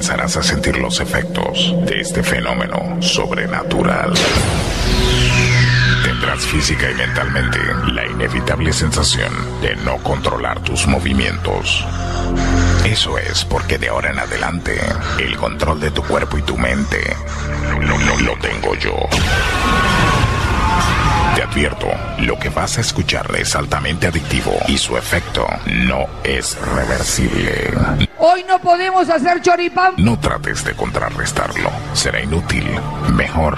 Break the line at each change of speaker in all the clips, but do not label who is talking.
comenzarás a sentir los efectos de este fenómeno sobrenatural. Tendrás física y mentalmente la inevitable sensación de no controlar tus movimientos. Eso es porque de ahora en adelante el control de tu cuerpo y tu mente lo, lo- lo tengo yo. Te advierto, lo que vas a escuchar es altamente adictivo y su efecto no es reversible.
Hoy no podemos hacer choripán.
No trates de contrarrestarlo, será inútil. Mejor,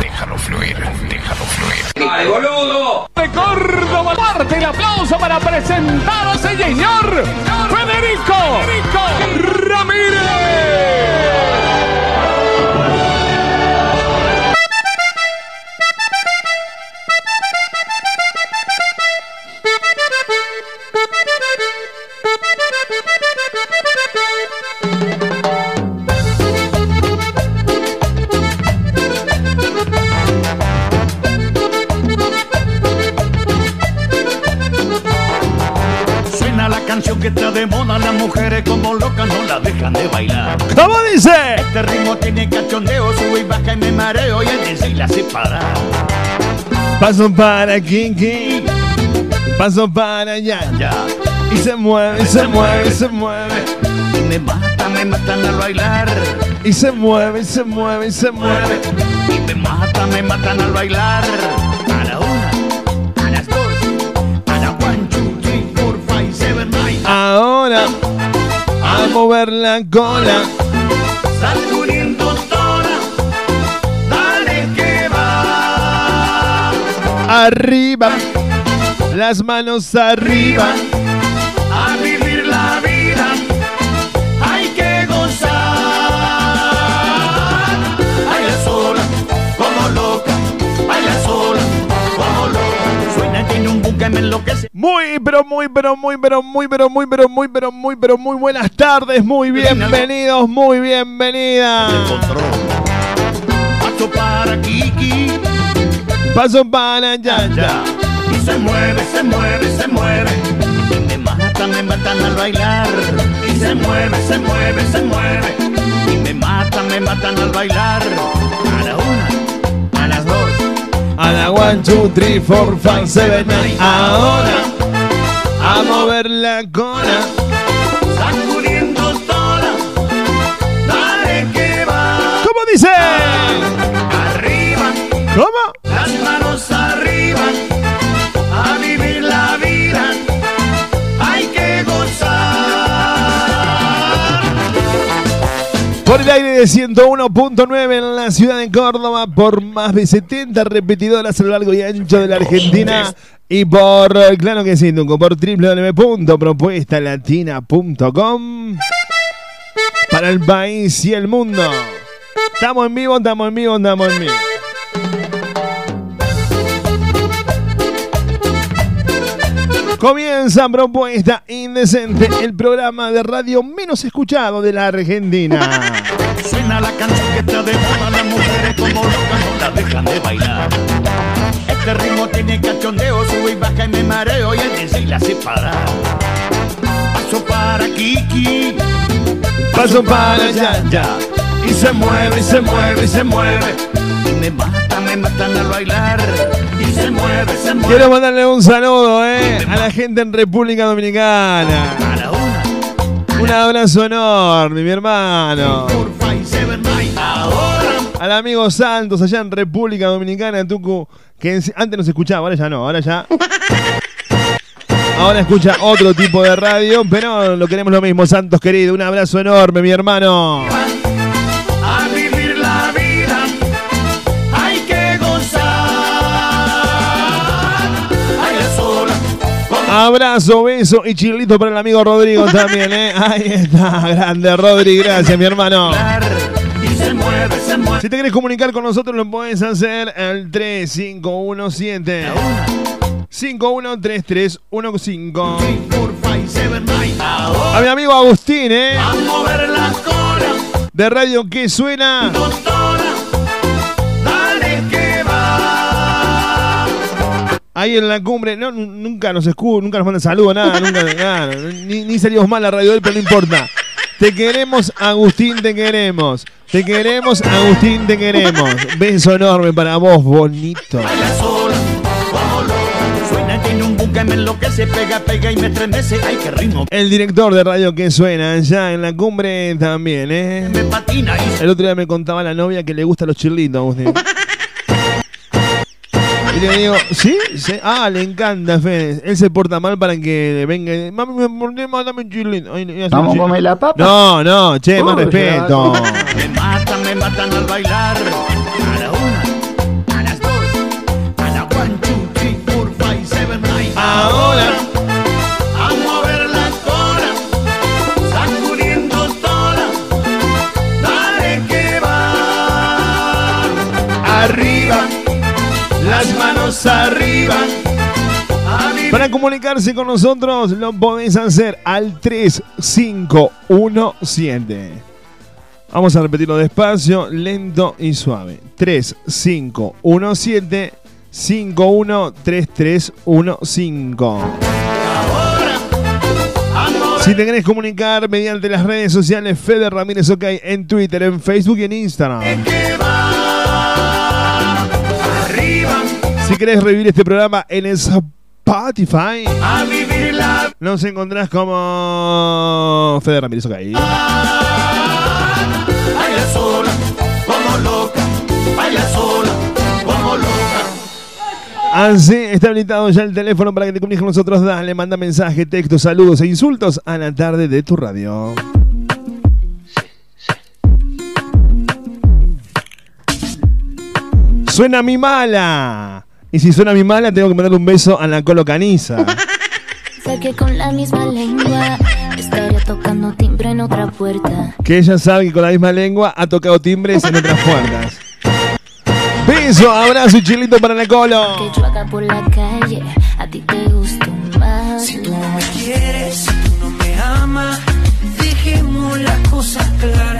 déjalo fluir, déjalo fluir.
¡Ay, boludo!
de Córdoba. Parte el aplauso para presentar a ese señor Federico Ramírez.
Que está de moda, las mujeres como locas no la dejan de bailar.
¿Cómo dice?
Este ritmo tiene cachondeo, sube y baja y me mareo y alguien se la hace parar.
Paso para Kinky. Paso para allá.
Ya,
Y se mueve, y se mueve, y se mueve.
y me mata, me matan al bailar.
Y se mueve, y se mueve, y se mueve.
Y me mata, me matan al bailar.
Ahora, a mover la cola.
Sacudiendo toda, dale que va.
Arriba, las manos arriba. Pero muy, pero muy, pero muy, pero muy, pero muy, pero muy, pero muy buenas tardes, muy bienvenidos, muy bienvenidas.
Paso para Kiki,
Paso para allá, ya.
ya. Y se mueve, se mueve, se mueve. Y me matan, me matan al bailar. Y se mueve, se mueve, se mueve. Y me matan, me matan al bailar. A la una, a las dos.
A la one, two, three, four, five, seven, nine. Ahora, a mover la cola.
Sacudiendo toda, dale que va.
¿Cómo dice?
Arriba,
¿Cómo?
las manos arriba. A vivir la vida hay que gozar.
Por el aire de 101.9 en la ciudad de Córdoba, por más de 70 repetidoras a lo largo y ancho de la Argentina. Y por, eh, claro que sí, Tunco, por www.propuestalatina.com para el país y el mundo. Estamos en vivo, estamos en vivo, estamos en vivo. Comienza Propuesta Indecente, el programa de radio menos escuchado de la Argentina.
Suena la canción que está de moda, las mujeres como locas no la dejan de bailar. Este ritmo tiene cachondeo, sube y baja y me mareo y alguien se la hace parar. Paso para Kiki,
Paso para allá,
ya. Y se mueve, y se mueve, y se mueve. Y me mata, me matan al bailar. Y se mueve, se mueve.
Quiero mandarle un saludo eh, a la gente en República Dominicana.
A la una,
Un abrazo enorme, mi hermano. Al amigo Santos allá en República Dominicana, Tucu, que en- antes nos escuchaba, ahora ya no, ahora ya. Ahora escucha otro tipo de radio, pero lo queremos lo mismo, Santos querido. Un abrazo enorme, mi hermano.
A vivir la vida hay que gozar. Sola,
Abrazo, beso y chilito para el amigo Rodrigo también, ¿eh? Ahí está, grande Rodri, gracias, mi hermano.
Bailar. Y se mueve, se mueve.
Si te querés comunicar con nosotros, lo puedes hacer al 3517 513315.
Three, four, five, seven, nine. Ahora
A mi amigo Agustín, ¿eh?
a mover la cola,
De Radio Que Suena.
doctora. Dale que va.
Ahí en la cumbre, no, nunca nos escucha, nunca nos manda saludos, nada, nunca, nada, ni, ni salimos mal a Radio Del, pero no importa. Te queremos, Agustín, te queremos. Te queremos, Agustín, te queremos. Beso enorme para vos, bonito. El director de radio que suena ya en la cumbre también, ¿eh? El otro día me contaba la novia que le gustan los chirlitos, Agustín. Y le digo, ¿sí? ¿Sí? Ah, le encanta, Fede. Él se porta mal para que le venga y Mami, me mal, dame un un
Vamos a comer la papa.
No, no, che, más respeto.
Me matan, me matan al bailar.
Manos arriba. Para comunicarse con nosotros lo podéis hacer al 3517. Vamos a repetirlo despacio, lento y suave. 3517 513315.
a mover
Si te querés comunicar mediante las redes sociales Fede Ramírez OK en Twitter, en Facebook y en Instagram. Si querés revivir este programa en Spotify,
a vivir la
nos encontrás como Fede Ramírez OK.
Baila sola, como loca, baila sola, como loca.
Así está habilitado ya el teléfono para que te comuniques con nosotros. Dale, manda mensaje, texto, saludos e insultos a la tarde de tu radio. Suena mi mala. Y si suena mi mala, tengo que mandarle un beso a la colocaniza.
Sé que con la misma lengua estaría tocando timbre en otra puerta.
Que ella sabe que con la misma lengua ha tocado timbres en otras puertas. Beso, abrazo y chilito para la colo.
Que yo haga por la calle, a ti te gusto más.
Si tú no me quieres, si tú no me amas, dejemos las cosas claras.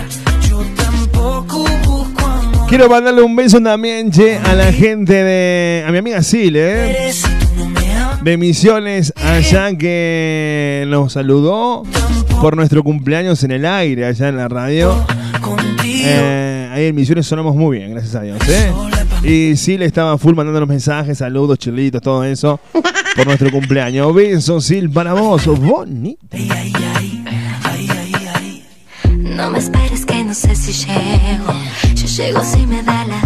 Quiero mandarle un beso también, che, a la gente de. a mi amiga Sil, ¿eh? De Misiones, allá que nos saludó por nuestro cumpleaños en el aire, allá en la radio. Eh, ahí en Misiones sonamos muy bien, gracias a Dios, ¿eh? Y Sil estaba full mandando los mensajes, saludos, chilitos, todo eso, por nuestro cumpleaños. Besos, Sil, para vos,
ay.
No me esperes no sé si llego. Yo llego si me da la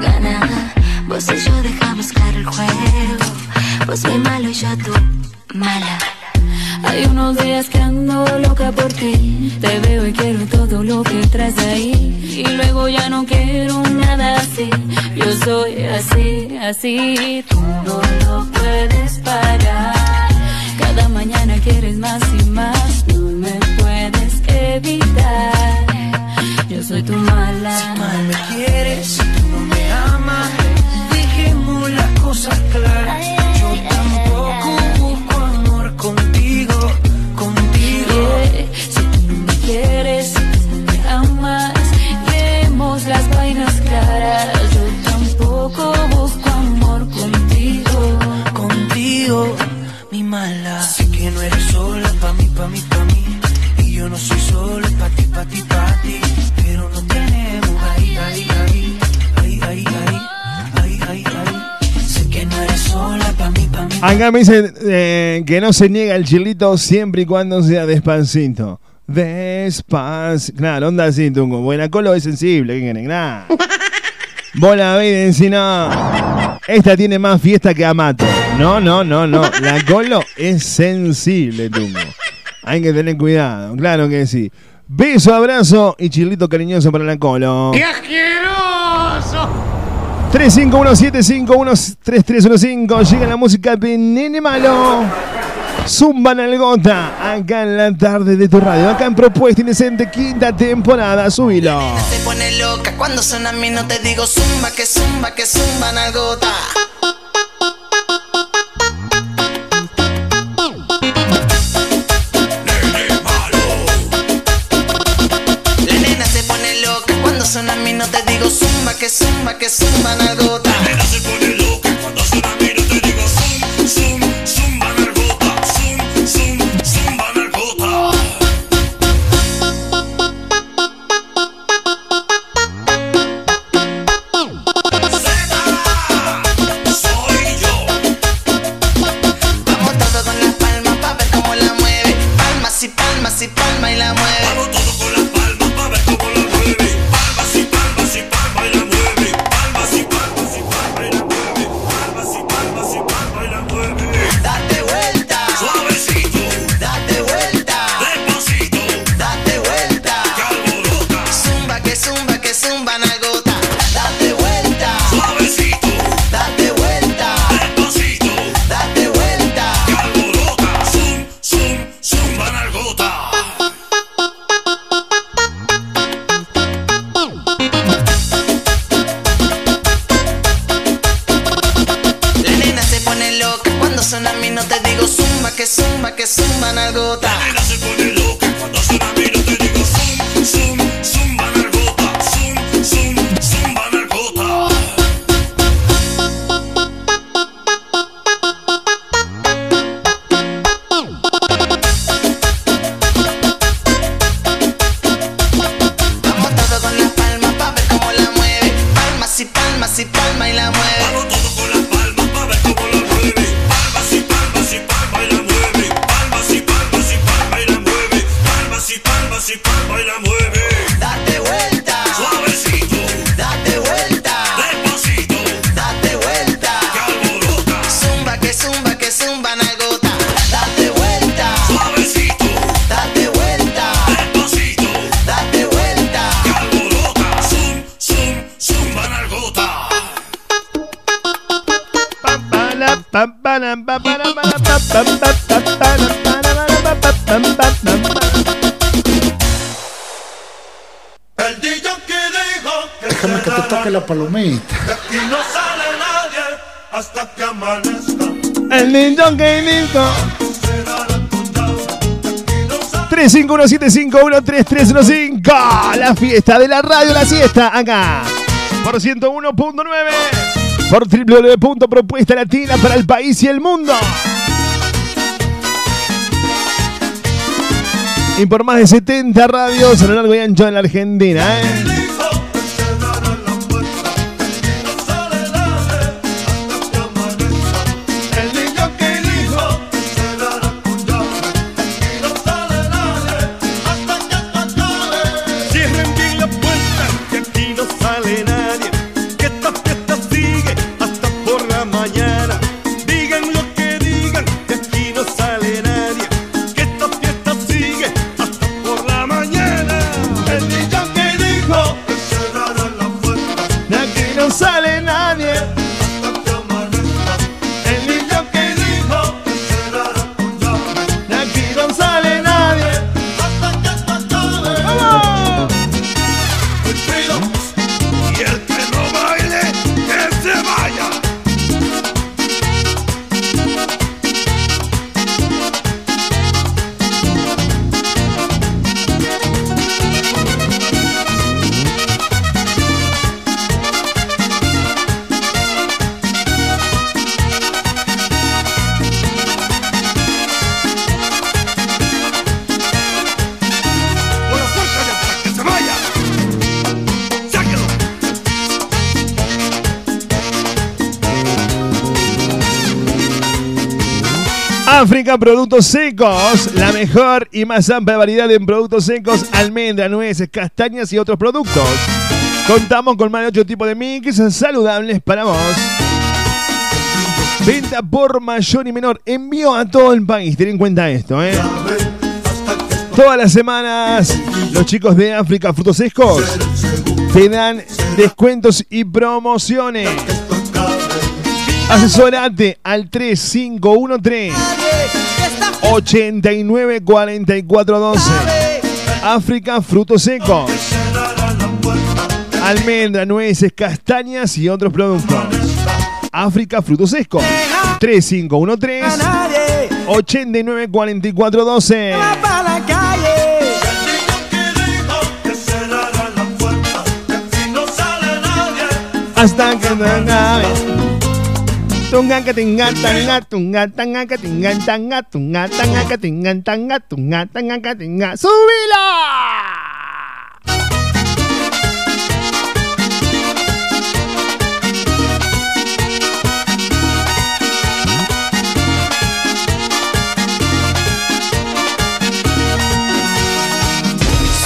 gana. Vos y yo dejamos claro el juego. Vos muy malo y yo tú mala. Hay unos días que ando loca por ti. Te veo y quiero todo lo que traes ahí. Y luego ya no quiero nada así. Yo soy así, así. Tú no lo puedes parar.
Acá me dicen eh, que no se niega el chilito siempre y cuando sea despacito. Despacito. Claro, onda así, Tungo. Buena colo es sensible, ¿qué quieren? Nada. Bola Biden, si no. Esta tiene más fiesta que Amato. No, no, no, no. La colo es sensible, Tungo. Hay que tener cuidado, claro que sí. Beso, abrazo y chilito cariñoso para la colo.
¡Qué asqueroso!
3517513315 Llega la música de Nene Malo. Zumba Nalgota. Acá en la tarde de tu radio. Acá en Propuesta Indecente, quinta temporada. Subilo.
Se pone loca cuando suena a mí no te digo zumba, que zumba, que zumba nalgota. La nena se pone loca cuando suena a mí no te digo que zumba, que zumba nalgota.
Niño que
sale
351751315. La fiesta de la radio, la siesta, acá. Por 101.9. Por www.propuesta latina para el país y el mundo. Y por más de 70 radios a lo largo y ancho de la Argentina, ¿eh? Productos Secos, la mejor y más amplia variedad en productos secos, almendras, nueces, castañas y otros productos. Contamos con más de 8 tipos de mix saludables para vos. Venta por mayor y menor, envío a todo el país, ten en cuenta esto, ¿eh? Todas las semanas, los chicos de África Frutos Secos te dan descuentos y promociones. Asesorate al 3513 894412. África Frutos Secos. Almendra, nueces, castañas y otros productos. África Frutos Secos. 3513 894412.
para la calle.
que no
¡Súbila!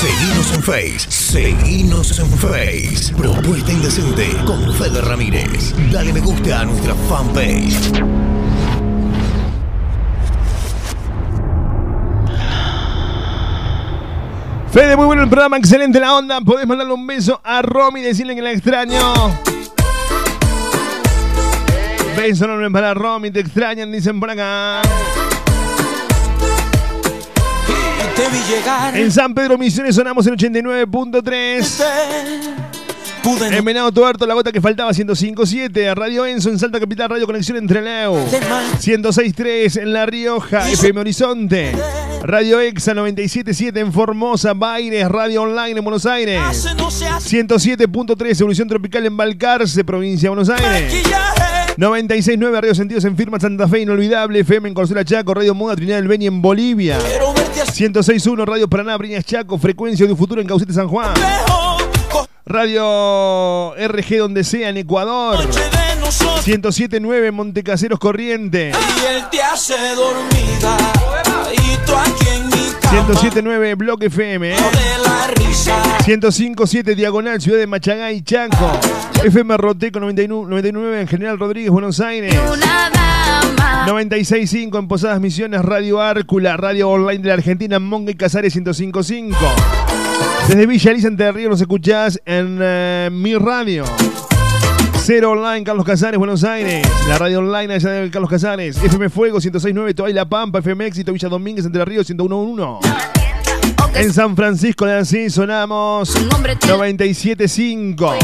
Seguinos en Face, seguinos en Face. Propuesta Indecente con Fede Ramírez. Dale me gusta a nuestra fanpage.
Fede, muy bueno el programa, excelente la onda. Podés mandarle un beso a Romy y decirle que la extraño. Beso enorme para Romy, te extrañan, dicen por acá.
Te vi llegar.
En San Pedro Misiones sonamos en 89.3.
Pude
En Venado Tuerto, la gota que faltaba 105.7. Radio Enzo en Salta Capital, Radio Conexión entre Leo. 106.3 en La Rioja, FM Horizonte. Radio Exa 97.7 en Formosa, Baires, Radio Online en Buenos Aires.
hace no se hace
107.3 Evolución Tropical en Balcarce, provincia de Buenos Aires.
maquillaje.
96.9 Radio Sentidos en Firma Santa Fe, Inolvidable, FM en Corzuela Chaco, Radio Muda, Trinidad del Beni en Bolivia.
Quiero verte así
106.1 Radio Paraná, Briñas Chaco, Frecuencia de un Futuro en Caucete San Juan. Radio RG donde sea en Ecuador.
Noche de nosotros
107.9 Montecaseros Corrientes.
y él te hace dormida. Y tú aquí en mi
107.9 Bloque FM. ¿eh? 105.7 Diagonal, Ciudad de Machagay, Chaco. FM Roteco 99, 99 en General Rodríguez, Buenos Aires. 96.5 en Posadas Misiones, Radio Árcula, Radio Online de la Argentina, Monga y Casares 105.5. Desde Villa Elisa, Entre Ríos, nos escuchás en eh, Mi Radio. Cero Online, Carlos Casares, Buenos Aires. La radio online allá de Carlos Casares. FM Fuego, 106.9, Toay La Pampa. FM Éxito, Villa Domínguez, Entre Ríos, 101.1. En San Francisco de Asís sonamos 97.5.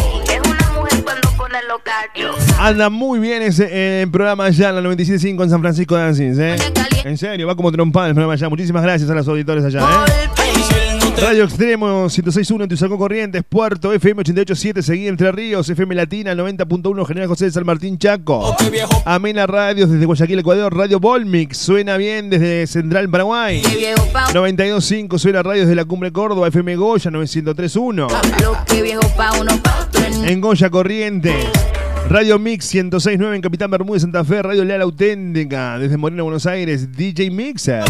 Anda muy bien ese eh, programa allá la 97.5 en San Francisco de Asís, ¿eh? En serio, va como trompada el programa allá. Muchísimas gracias a los auditores allá, ¿eh? Radio Extremo 106.1 en Tuzacó Corrientes, Puerto FM 88.7, seguí Entre Ríos, FM Latina 90.1, General José de San Martín Chaco. Amena Radios desde Guayaquil, Ecuador, Radio Volmix, suena bien desde Central Paraguay. 92.5 suena radios de la Cumbre Córdoba, FM Goya 903.1. En Goya Corrientes. Radio Mix 106.9 en Capitán Bermúdez, Santa Fe, Radio Leal Auténtica, desde Moreno, Buenos Aires, DJ Mixer.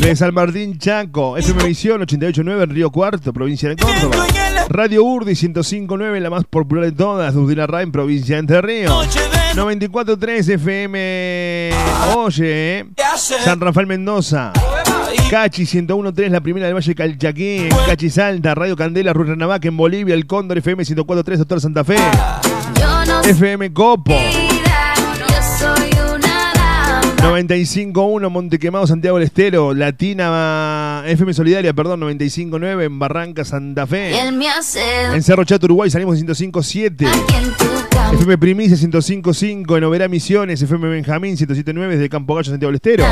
De San Martín Chaco, FM Visión 88.9 en Río Cuarto, provincia de Córdoba. Radio Urdi 105.9, la más popular de todas, de Udina en provincia de Entre Ríos. 94.3 FM Oye, San Rafael Mendoza. Cachi 101.3, la primera del Valle Calchaquí, Cachi Salta, Radio Candela, Ruiz Renavaca en Bolivia, El Cóndor FM 104.3, Doctor Santa Fe. FM Copo. 95.1 Montequemado, Santiago del Estero, Latina FM Solidaria, perdón, 95.9 en Barranca, Santa Fe. En Cerro Chato, Uruguay salimos 105.7. FM Primicia 105.5 en Oberá Misiones, FM Benjamín 107.9 desde Campo Gallo, Santiago del Estero.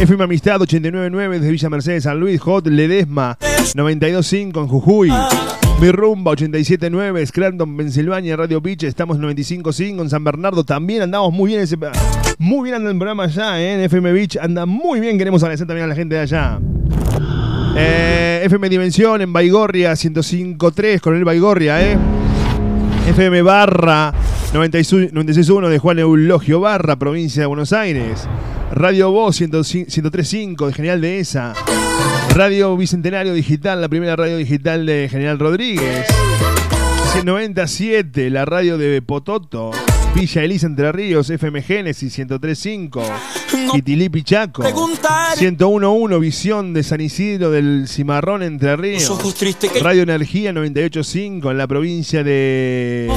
FM Amistad 89.9 desde Villa Mercedes, San Luis, Hot, Ledesma 92.5 en Jujuy. Mi Rumba 87.9, Scranton, Pensilvania, Radio Beach, estamos 95.5 en San Bernardo, también andamos muy bien ese, muy bien anda el programa allá, ¿eh? en FM Beach, anda muy bien, queremos agradecer también a la gente de allá. Eh, FM Dimensión en Baigorria 105.3, con el Baigorria, ¿eh? FM Barra 96.1 de Juan Eulogio Barra, provincia de Buenos Aires. Radio Voz 103.5 de General de ESA. Radio Bicentenario Digital, la primera radio digital de General Rodríguez. 197, la radio de Pototo. Villa Elisa Entre Ríos, FM Génesis 103.5. Quitilipi Chaco. 101.1, Visión de San Isidro del Cimarrón Entre Ríos. Radio Energía 98.5 en la provincia de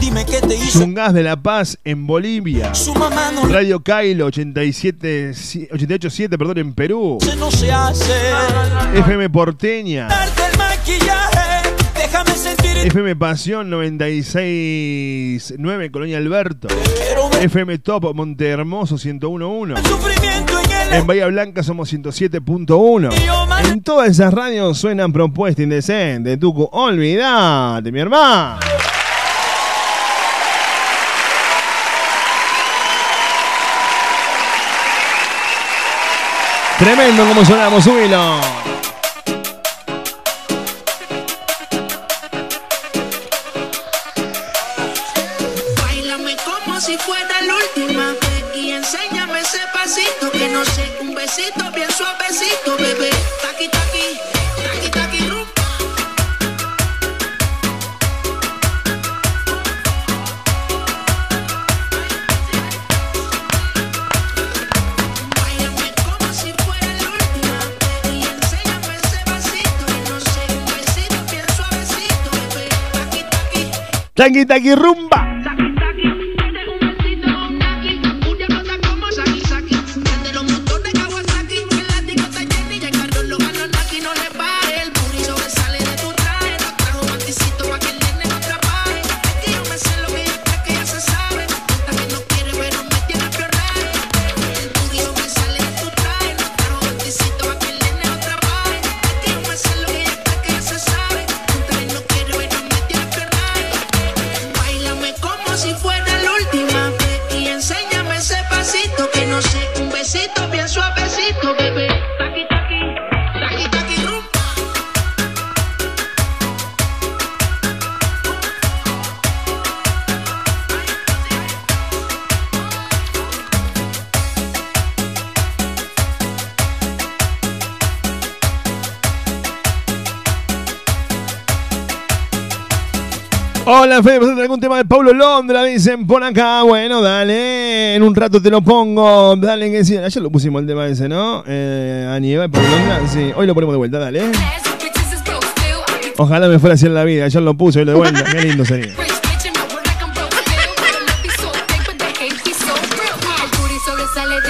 Dime qué te hizo.
De La Paz en Bolivia.
Su mamá no
Radio Cailo 87, 88.7 perdón, en Perú.
se no se hace.
FM Porteña.
Darte el maquillaje, déjame sentir el
FM Pasión 96.9 Colonia Alberto. FM Top Monte Hermoso 101.1.
sufrimiento en el
En Bahía Blanca somos 107.1. En todas esas radios suenan propuesta indecente. Tucu, olvidate, mi hermano. Tremendo como sonamos, súbilo.
Bailame como si fuera la última vez y enséñame ese pasito que no sé, un besito bien suavecito, bebé. Taqui taqui, taqui. Taqui taqui
rumba. Hola, Fede, ¿presenta algún tema de Pablo Londra? Dicen por acá. Bueno, dale. En un rato te lo pongo. Dale, que sí. Ayer lo pusimos el tema ese, ¿no? Eh, a Nieva y Pablo Londra. Sí, hoy lo ponemos de vuelta, dale. Ojalá me fuera así en la vida. Ayer lo puse, hoy lo de vuelta. Qué lindo sería.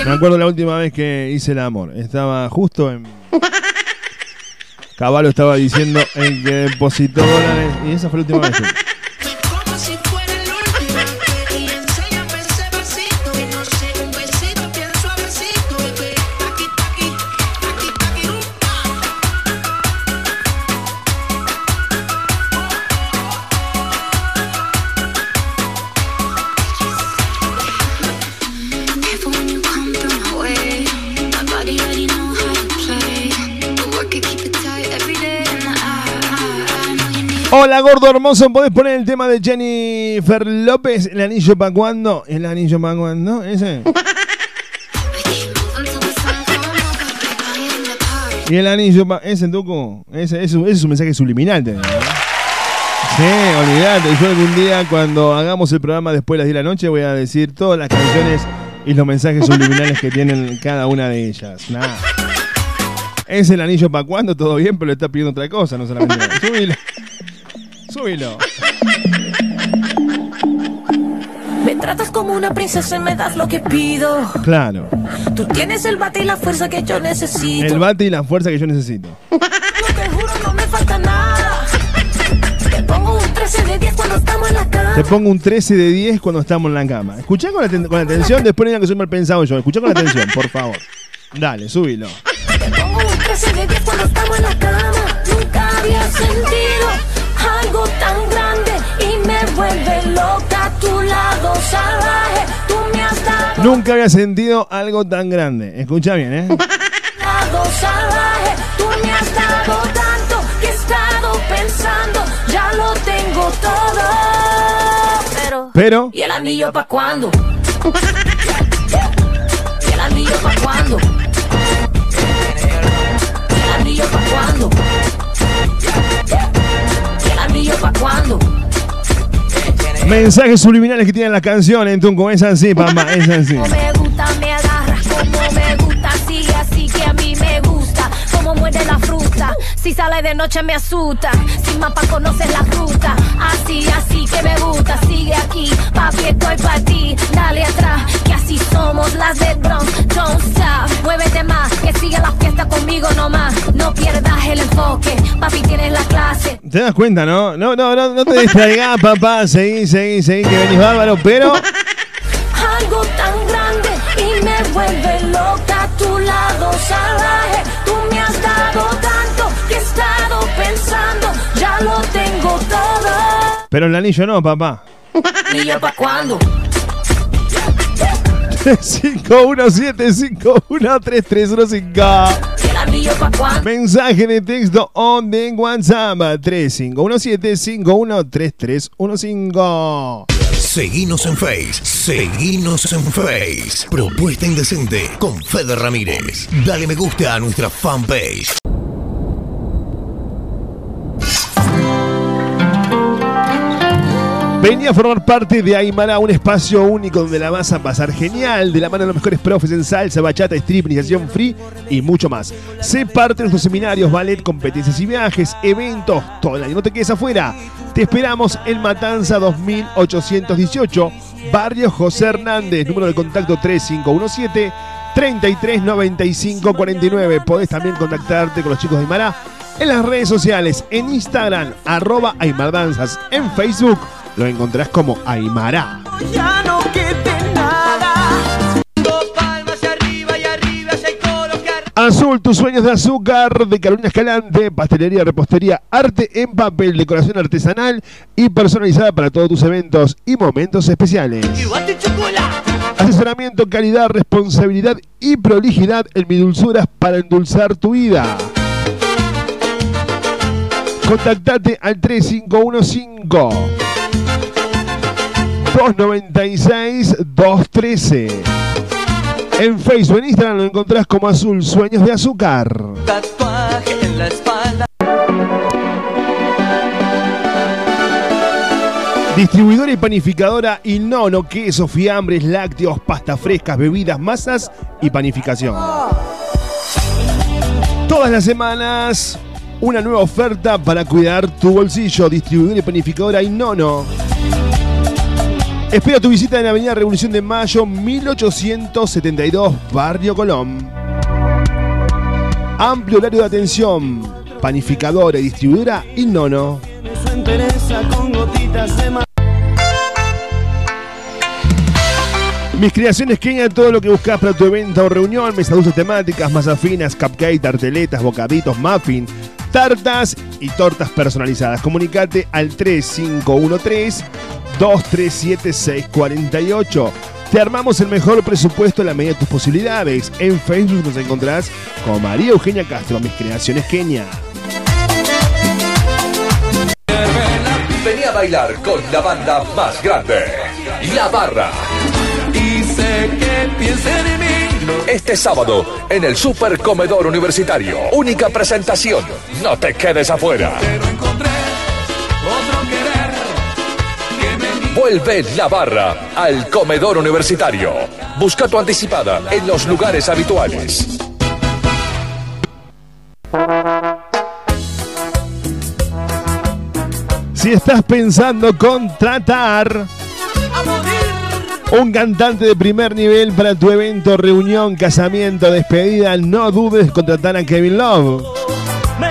Me acuerdo la última vez que hice el amor. Estaba justo en. Caballo estaba diciendo en que depositó dólares. Y esa fue la última vez. que- Hola, gordo hermoso. ¿Podés poner el tema de Jennifer López? ¿El anillo para cuándo? ¿El anillo para cuándo? ¿Ese? ¿Y el anillo para.? ¿Ese, Tuco? Ese, ese, es un mensaje subliminal. ¿no? Sí, olvidate. Yo algún día, cuando hagamos el programa después de las 10 de la noche, voy a decir todas las canciones y los mensajes subliminales que tienen cada una de ellas. Nada. ¿Es el anillo para cuándo? Todo bien, pero le está pidiendo otra cosa, no solamente. Súbilo. Súbilo.
Me tratas como una princesa y me das lo que pido.
Claro.
Tú tienes el bate y la fuerza que yo necesito.
El bate y la fuerza que yo necesito.
No te juro, no me falta nada. Te pongo un 13 de 10 cuando estamos en la cama.
Te pongo un 13 de 10 cuando estamos en la cama. Escuchá con, aten- con atención, después digan que soy mal pensado yo. Escuchá con atención, por favor. Dale, súbilo.
Te pongo un 13 de 10 cuando estamos en la cama. Nunca había sentido me vuelve loca a tu lado salvaje. Tú me has dado
Nunca había sentido algo tan grande. Escucha bien, ¿eh?
lado salvaje. Tú me has dado tanto que he estado pensando. Ya lo tengo todo. Pero.
Pero.
¿Y el anillo pa' cuándo? ¿Y el anillo pa' cuándo? ¿Y el anillo pa' cuándo? ¿Y el anillo pa' cuándo?
Mensajes subliminales que tienen las canciones, Tunco. Es así, papá, es así.
Como me gusta, me agarras como me gusta, sigue así que a mí me gusta, como muerde la fruta, si sale de noche me asusta, sin mapa conoces la ruta, así, así que me gusta, sigue aquí, papi estoy para ti, dale atrás, que así somos las del Bronx, sigue la fiesta conmigo nomás, no pierdas el enfoque, papi tienes la clase,
¿Te das cuenta, no? No, no, no, no te distraigas, papá. Seguí, seguí, seguí, que venís bárbaro, pero.
algo tan grande y me vuelve loca a tu lado salvaje. Tú me has dado tanto que he estado pensando, ya lo tengo todo.
Pero el anillo no, papá.
¿Y yo pa' cuándo?
5175133115.
¿Y el anillo pa' cuándo?
Mensaje de texto on de WhatsApp 3517513315.
Seguinos en Face, seguinos en Face. Propuesta Indecente con Fede Ramírez. Dale me gusta a nuestra fanpage.
Vení a formar parte de Aymara, un espacio único donde la vas a pasar genial, de la mano de los mejores profes en salsa, bachata, strip, iniciación free y mucho más. Sé parte de nuestros seminarios, ballet, competencias y viajes, eventos, todo el año. No te quedes afuera. Te esperamos en Matanza 2818, Barrio José Hernández, número de contacto 3517 339549. Podés también contactarte con los chicos de Aymara en las redes sociales, en Instagram, arroba Aymardanzas, en Facebook lo encontrás como Aymara.
Ya no quede nada. Dos palmas arriba y arriba se colocar.
Azul, tus sueños de azúcar de Carolina Escalante, pastelería, repostería, arte en papel, decoración artesanal y personalizada para todos tus eventos y momentos especiales. Asesoramiento, calidad, responsabilidad y prolijidad en mi dulzuras para endulzar tu vida. Contactate al 3515 296 213. En Facebook, en Instagram lo encontrás como Azul Sueños de Azúcar.
Tatuaje en la espalda.
Distribuidora y panificadora Inono, queso, fiambres, lácteos, pastas frescas, bebidas, masas y panificación. Todas las semanas, una nueva oferta para cuidar tu bolsillo. Distribuidora y panificadora Inono. Espera tu visita en la Avenida Revolución de Mayo, 1872, Barrio Colón. Amplio horario de atención. Panificadora y distribuidora
de ma-
Mis creaciones Kenia, todo lo que buscas para tu evento o reunión, mesas dulces temáticas, masas finas, cupcake, tarteletas, bocaditos, muffin, tartas y tortas personalizadas. Comunicate al 3513 237 648. Te armamos el mejor presupuesto a la medida de tus posibilidades. En Facebook nos encontrás como María Eugenia Castro, Mis Creaciones Kenia.
Vení a bailar con la banda más grande, La Barra.
Y sé que piensen en mí.
Este sábado en el Super Comedor Universitario. Única presentación. No te quedes afuera. Vuelve La Barra al Comedor Universitario. Busca tu anticipada en los lugares habituales.
Si estás pensando contratar un cantante de primer nivel para tu evento, reunión, casamiento, despedida, no dudes en contratar a Kevin Love.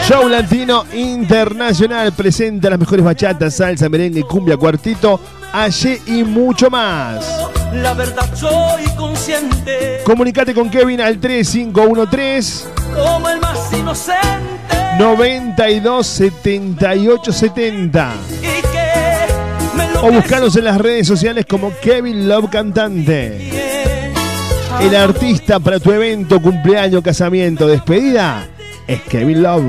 Show Latino Internacional presenta las mejores bachatas, salsa, merengue, cumbia, cuartito, allí y mucho más.
La verdad soy consciente
Comunicate con Kevin al 3513
como el más inocente
92 78 70
y que me lo
o buscanos en las redes sociales como Kevin Love Cantante. El artista para tu evento, cumpleaños, casamiento, despedida es Kevin Love.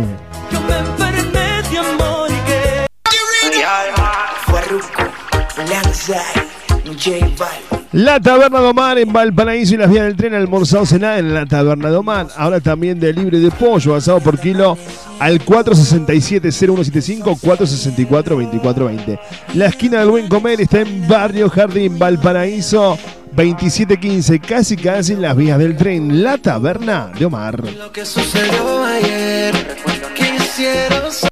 La Taberna de Omar en Valparaíso y las vías del tren almorzado cenar en la Taberna de Omar. Ahora también de libre de pollo asado por kilo al 467-0175, 464-2420. La esquina del buen comer está en Barrio Jardín, Valparaíso 2715, casi casi en las vías del tren. La Taberna de Omar.
Lo que sucedió ayer, quisiera saber.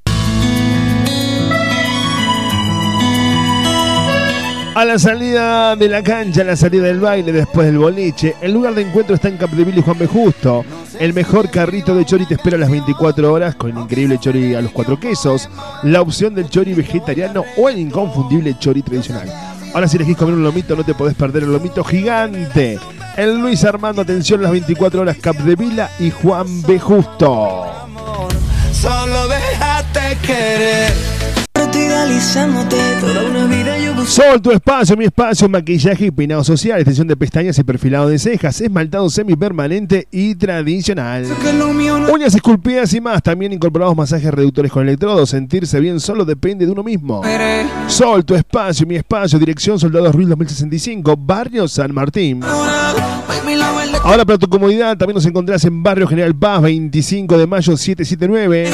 A la salida de la cancha, a la salida del baile, después del boliche, el lugar de encuentro está en Capdeville y Juan B. Justo. El mejor carrito de chori te espera a las 24 horas con el increíble chori a los cuatro quesos, la opción del chori vegetariano o el inconfundible chori tradicional. Ahora si elegís comer un lomito no te podés perder el lomito gigante. El Luis Armando, atención, las 24 horas Capdevila y Juan B. Justo.
solo déjate querer
toda una vida yo.
Sol, tu espacio, mi espacio, maquillaje y peinado social, extensión de pestañas y perfilado de cejas, esmaltado semipermanente y tradicional.
No
Uñas esculpidas y más, también incorporados masajes reductores con electrodos. Sentirse bien solo depende de uno mismo. Sol, tu espacio, mi espacio, dirección Soldados Ruiz 2065, Barrio San Martín. Ahora para tu comodidad también nos encontrás en Barrio General Paz 25 de mayo 779.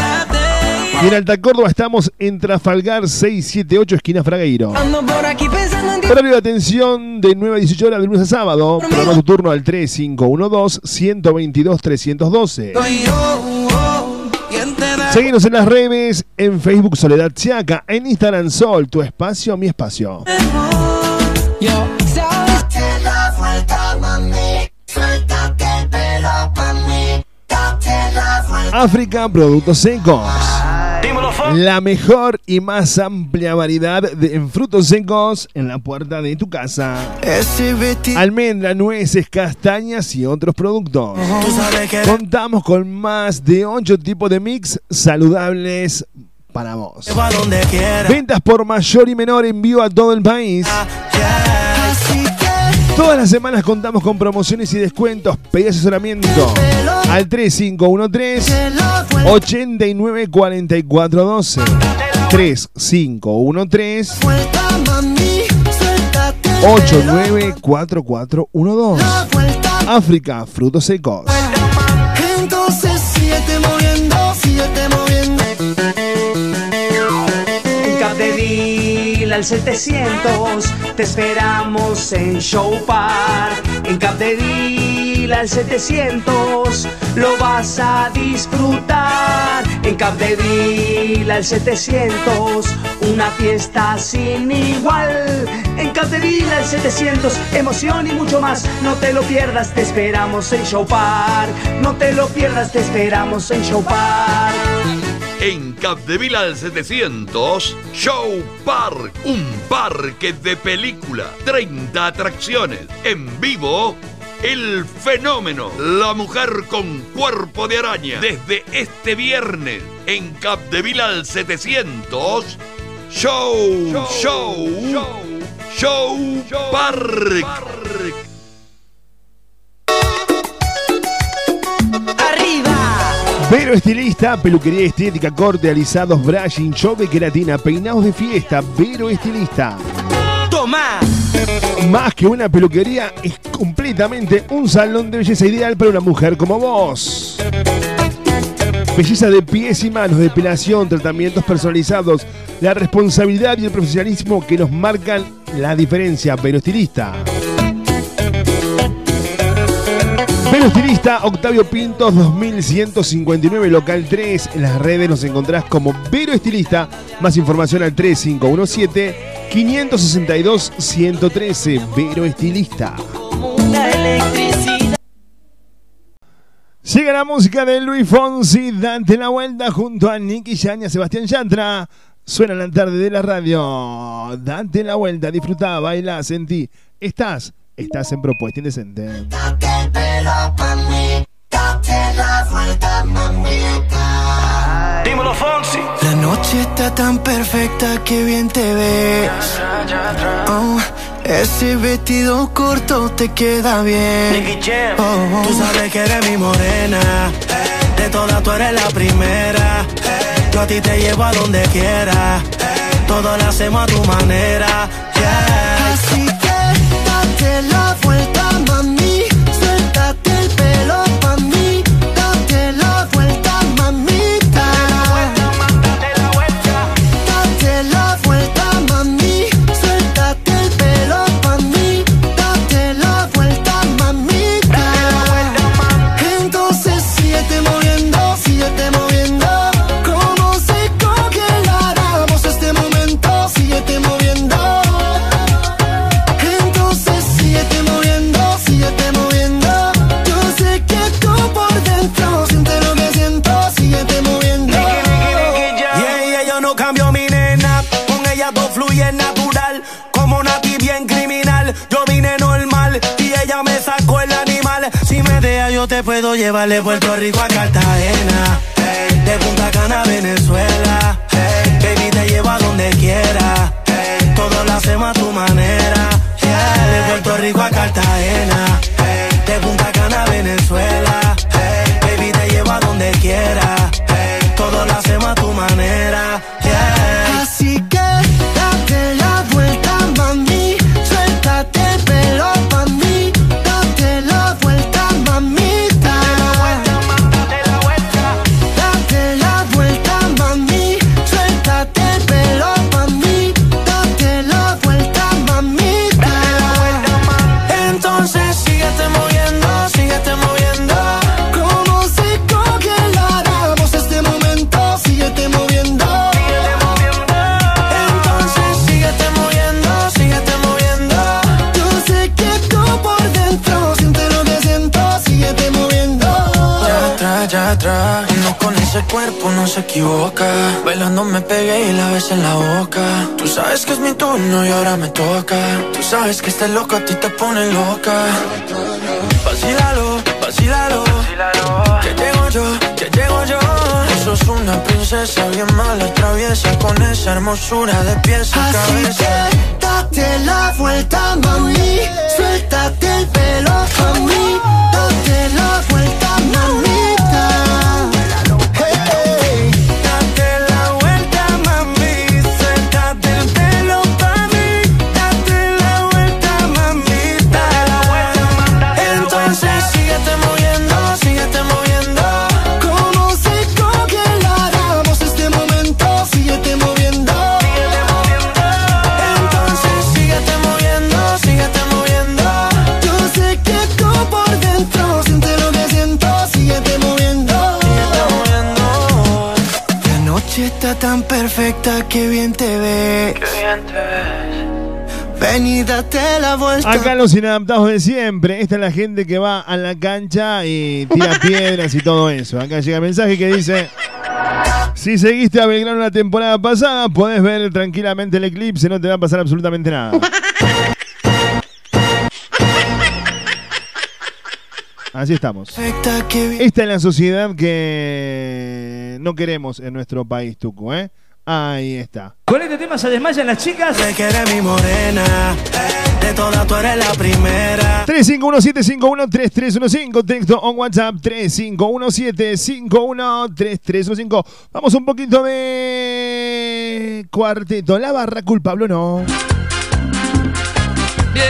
Y en Alta Córdoba estamos en Trafalgar 678 esquina Fragueiro. Horario de atención de 9 a 18 horas de lunes a sábado. Programa tu turno al 3512-122-312.
Soy yo, oh, ¿quién te da?
Seguimos en las redes, en Facebook Soledad Chiaca, en Instagram Sol, tu espacio, mi espacio. África Productos Secos. La mejor y más amplia variedad de en frutos secos en la puerta de tu casa. Almendra, nueces, castañas y otros productos. Contamos con más de 8 tipos de mix saludables para vos. Ventas por mayor y menor envío a todo el país. Todas las semanas contamos con promociones y descuentos. Pedí asesoramiento al 3513 894412 3513
vuelta, mami. Suéltate el pelo.
894412
La vuelta.
África, frutos secos.
Al 700. Te esperamos en Show Park. En Capdeville al 700. Lo vas a disfrutar. En Capdeville al 700. Una fiesta sin igual. En Capdeville al 700. Emoción y mucho más. No te lo pierdas. Te esperamos en Show Park. No te lo pierdas. Te esperamos en Show Park.
En Capdeville al 700, Show Park, un parque de película, 30 atracciones, en vivo, el fenómeno, la mujer con cuerpo de araña, desde este viernes, en Capdeville al 700, Show, Show, Show, Park.
Vero Estilista, peluquería estética, corte, alisados, brushing, show de queratina, peinados de fiesta. Vero Estilista.
Toma.
Más que una peluquería, es completamente un salón de belleza ideal para una mujer como vos. Belleza de pies y manos, depilación, tratamientos personalizados, la responsabilidad y el profesionalismo que nos marcan la diferencia. Vero Estilista. Vero Estilista, Octavio Pintos 2159, local 3. En las redes nos encontrás como Vero Estilista. Más información al 3517 562 113. Vero Estilista. Llega la música de Luis Fonsi, date la vuelta junto a Nicky Yaña, Sebastián Yantra. Suena la tarde de la radio. Date la vuelta, disfruta, baila, sentí. Estás, estás en Propuesta Indecente.
Dímelo, Fonsi. La noche está tan perfecta que bien te ves. Oh, ese vestido corto te queda bien. Oh, oh. Tú sabes que eres mi morena. De todas tú eres la primera. Yo a ti te llevo a donde quiera. Todo lo hacemos a tu manera. Yeah.
Así que date yo
te puedo llevar de Puerto Rico a Cartagena. De Punta Cana a Venezuela. Hey, baby, te llevo a donde quiera. Hey, todo lo hacemos a tu manera. De Puerto Rico a Cartagena. Cuerpo no se equivoca. Bailando me pegué y la ves en la boca. Tú sabes que es mi turno y ahora me toca. Tú sabes que este loco a ti te pone loca. Vacílalo, vacílalo. Que llego yo, que llego yo. Tú sos una princesa bien mala, traviesa con esa hermosura de pies a
Así
cabeza.
que date la vuelta, mami. Suéltate el pelo mí. Date la vuelta, mamita. Ven y date la vuelta.
Acá los inadaptados de siempre. Esta es la gente que va a la cancha y tira piedras y todo eso. Acá llega el mensaje que dice: Si seguiste a Belgrano la temporada pasada, podés ver tranquilamente el eclipse, no te va a pasar absolutamente nada. Así estamos. Esta es la sociedad que no queremos en nuestro país, Tuco, ¿eh? Ahí está.
Con este tema se desmayan las chicas.
Sé que eres mi morena. De todas tú eres la primera.
351-751-3315, texto o WhatsApp 351-751-3315. Vamos un poquito de cuarteto. La barra culpable o no.
No,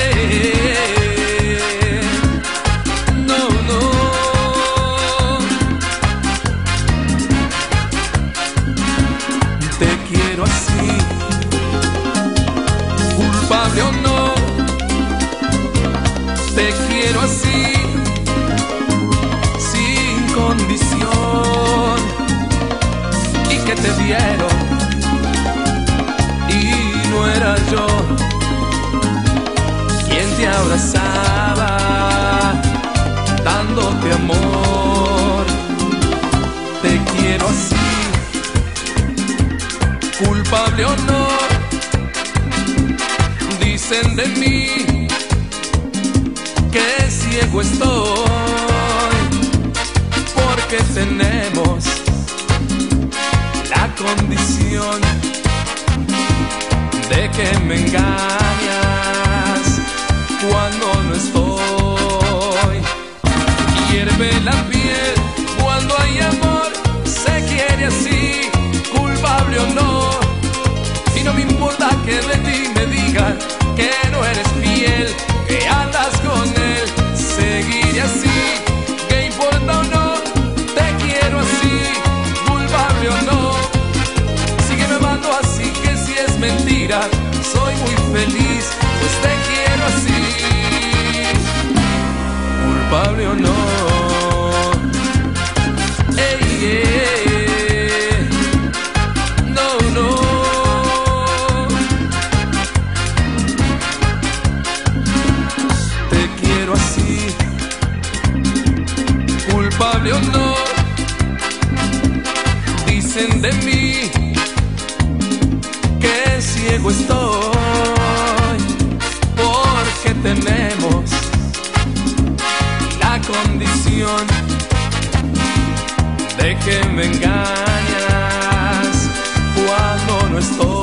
abrazaba, dándote amor. Te quiero así, culpable o no. Dicen de mí que ciego estoy, porque tenemos la condición de que me engañas cuando no estoy. Hierve la piel cuando hay amor, se quiere así, culpable o no. Y no me importa que de ti me digan ciego estoy porque tenemos la condición de que me engañas cuando no estoy.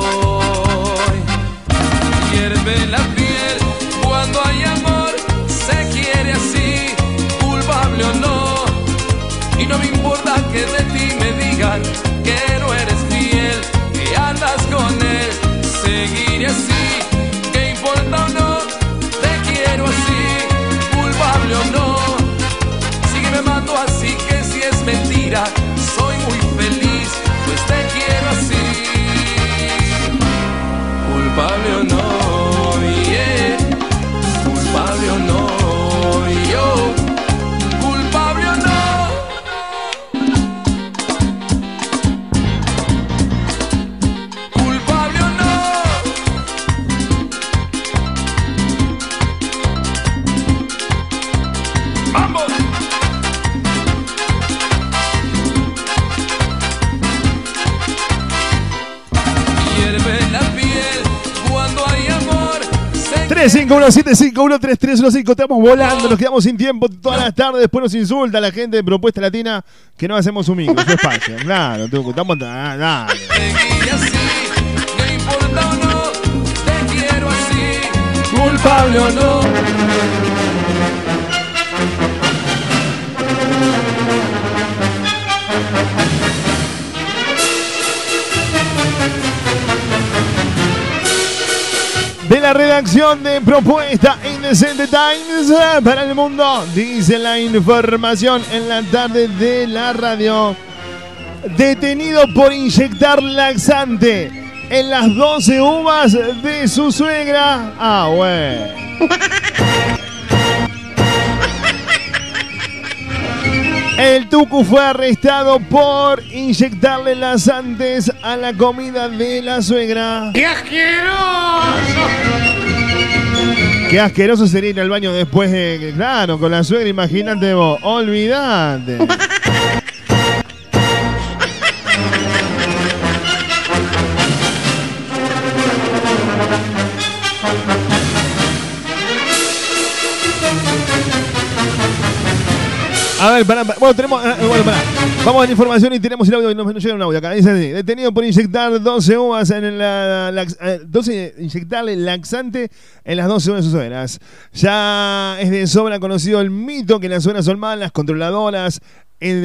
3517513305. Estamos volando, nos quedamos sin tiempo todas las tardes. Después nos insulta la gente de Propuesta Latina que no hacemos un micro, su espacio. Claro, ah,
te contamos nada. nada.
Culpable o no. De la redacción de Propuesta Indecente Times eh, para el mundo, dice la información en la tarde de la radio. Detenido por inyectar laxante en las 12 uvas de su suegra. Ah, güey. El Tucu fue arrestado por inyectarle laxantes a la comida de la suegra.
¡Qué asqueroso!
Qué asqueroso sería ir al baño después de. Claro, con la suegra, imagínate vos. Olvídate. A ver, pará. Bueno, tenemos. ah, Bueno, pará. Vamos a la información y tenemos el audio. y Nos, nos llega un audio acá. Dice así: Detenido por inyectar 12 uvas en la. eh, 12, inyectarle laxante en las 12 uvas de sus suegras. Ya es de sobra conocido el mito que las suegras son malas, controladoras, en-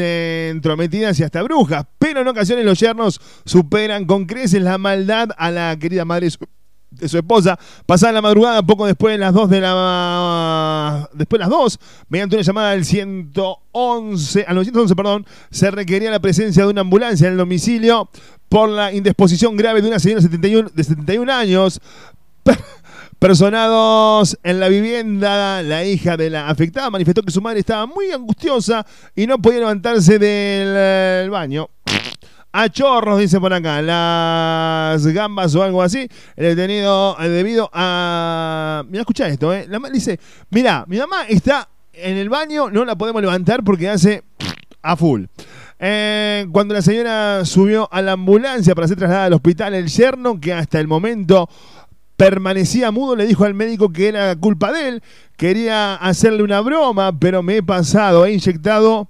entrometidas y hasta brujas. Pero en ocasiones los yernos superan con creces la maldad a la querida madre de su- esposa, pasada la madrugada, poco después de las 2 de la después de las 2, mediante una llamada al 111, al 911, perdón, se requería la presencia de una ambulancia en el domicilio por la indisposición grave de una señora de 71, de 71 años. Personados en la vivienda, la hija de la afectada manifestó que su madre estaba muy angustiosa y no podía levantarse del eh, baño. A chorros, dice por acá, las gambas o algo así. El detenido eh, debido a. Mira, escucha esto, ¿eh? La madre dice: Mira, mi mamá está en el baño, no la podemos levantar porque hace a full. Eh, cuando la señora subió a la ambulancia para ser trasladada al hospital, el yerno, que hasta el momento permanecía mudo, le dijo al médico que era culpa de él. Quería hacerle una broma, pero me he pasado, he inyectado